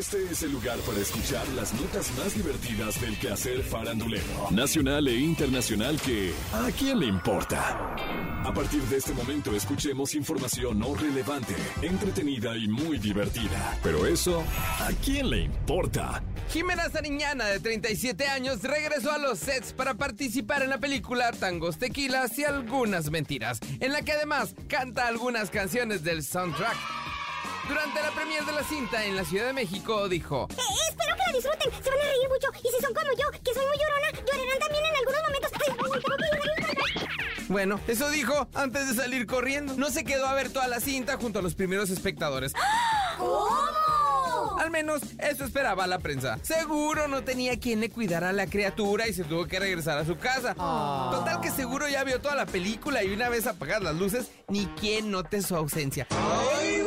Este es el lugar para escuchar las notas más divertidas del quehacer farandulero, nacional e internacional que ¿a quién le importa? A partir de este momento escuchemos información no relevante, entretenida y muy divertida. Pero eso, ¿a quién le importa? Jimena Sariñana, de 37 años, regresó a los sets para participar en la película Tangos, Tequilas y algunas mentiras, en la que además canta algunas canciones del soundtrack. Durante la premier de la cinta en la Ciudad de México dijo, Eh, espero que la disfruten, se van a reír mucho y si son como yo, que soy muy llorona, llorarán también en algunos momentos. Ay, ay, tengo que ayudar. bueno, eso dijo antes de salir corriendo. No se quedó a ver toda la cinta junto a los primeros espectadores. ¿Cómo? Al menos eso esperaba la prensa. Seguro no tenía quien le cuidara a la criatura y se tuvo que regresar a su casa. Total que seguro ya vio toda la película y una vez apagadas las luces, ni quien note su ausencia. Pero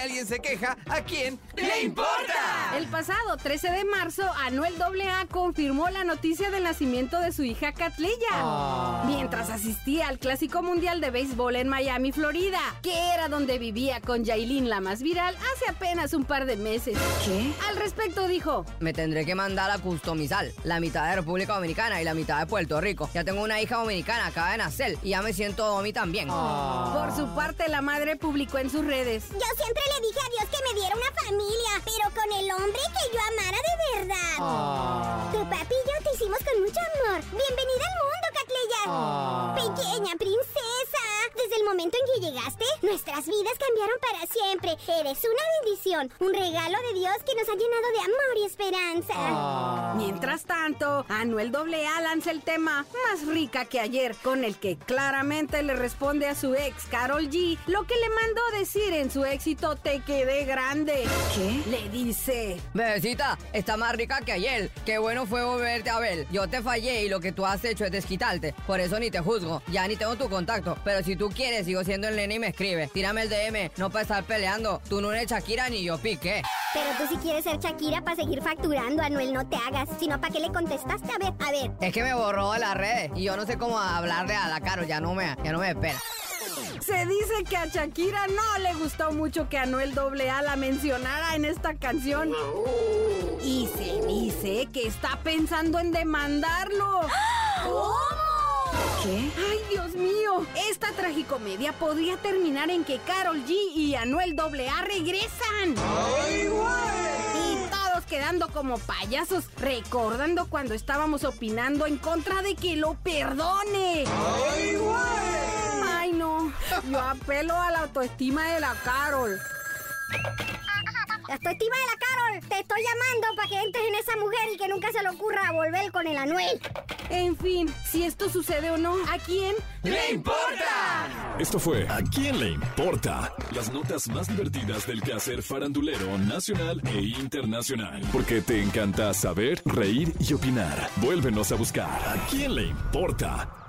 si alguien se queja, ¿a quién le importa? El pasado 13 de marzo, Anuel AA confirmó la noticia del nacimiento de su hija Catleya. Mientras asistía al Clásico Mundial de Béisbol en Miami, Florida, que era donde vivía con Yailin, la más viral, hace apenas un par de meses. ¿Qué? Al respecto dijo, Me tendré que mandar a customizar la mitad de República Dominicana y la mitad de Puerto Rico. Ya tengo una hija dominicana, acaba de nacer y ya me siento domi también. por su parte la madre publicó en sus redes. Yo siempre le dije a Dios que me diera una familia, pero con el hombre que yo amara de verdad. Nuestras vidas cambiaron para siempre. Eres una bendición, un regalo de Dios que nos ha llenado de amor y esperanza. Mientras tanto, Anuel AA lanza el tema Más rica que ayer, con el que claramente le responde a su ex Carol G lo que le mandó decir en su éxito Te quedé grande. ¿Qué? Le dice, Bebecita, está más rica que ayer. Qué bueno fue volverte a ver. Yo te fallé y lo que tú has hecho es desquitarte. Por eso ni te juzgo. Ya ni tengo tu contacto. Pero si tú quieres, sigo siendo el nene y me escribe. Tírame el DM, no para estar peleando. Tú no eres Shakira ni yo piqué. Pero tú si quieres ser Shakira para seguir facturando, Anuel, no te hagas. Sino para qué le contestaste. A ver, a ver. Es que me borró de las redes y yo no sé cómo hablarle a la Caro. Ya no me, ya no me espera. se dice que a Shakira no le gustó mucho que Anuel AA la mencionara en esta canción. Y se dice que está pensando en demandarlo. ¿Cómo? ¿Qué? ¡Ay, Dios mío! Esta tragicomedia podría terminar en que Carol G y Anuel AA regresan. Y todos quedando como payasos, recordando cuando estábamos opinando en contra de que lo perdone. ¡Ay, no! Yo apelo a la autoestima de la Carol. La autoestima de la Carol. Te estoy llamando para que entres en esa mujer y que nunca se le ocurra volver con el Anuel. En fin, si esto sucede o no, ¿a quién? ¡Le importa! Esto fue ¿A quién le importa? Las notas más divertidas del quehacer farandulero nacional e internacional. Porque te encanta saber, reír y opinar. Vuélvenos a buscar ¿A quién le importa?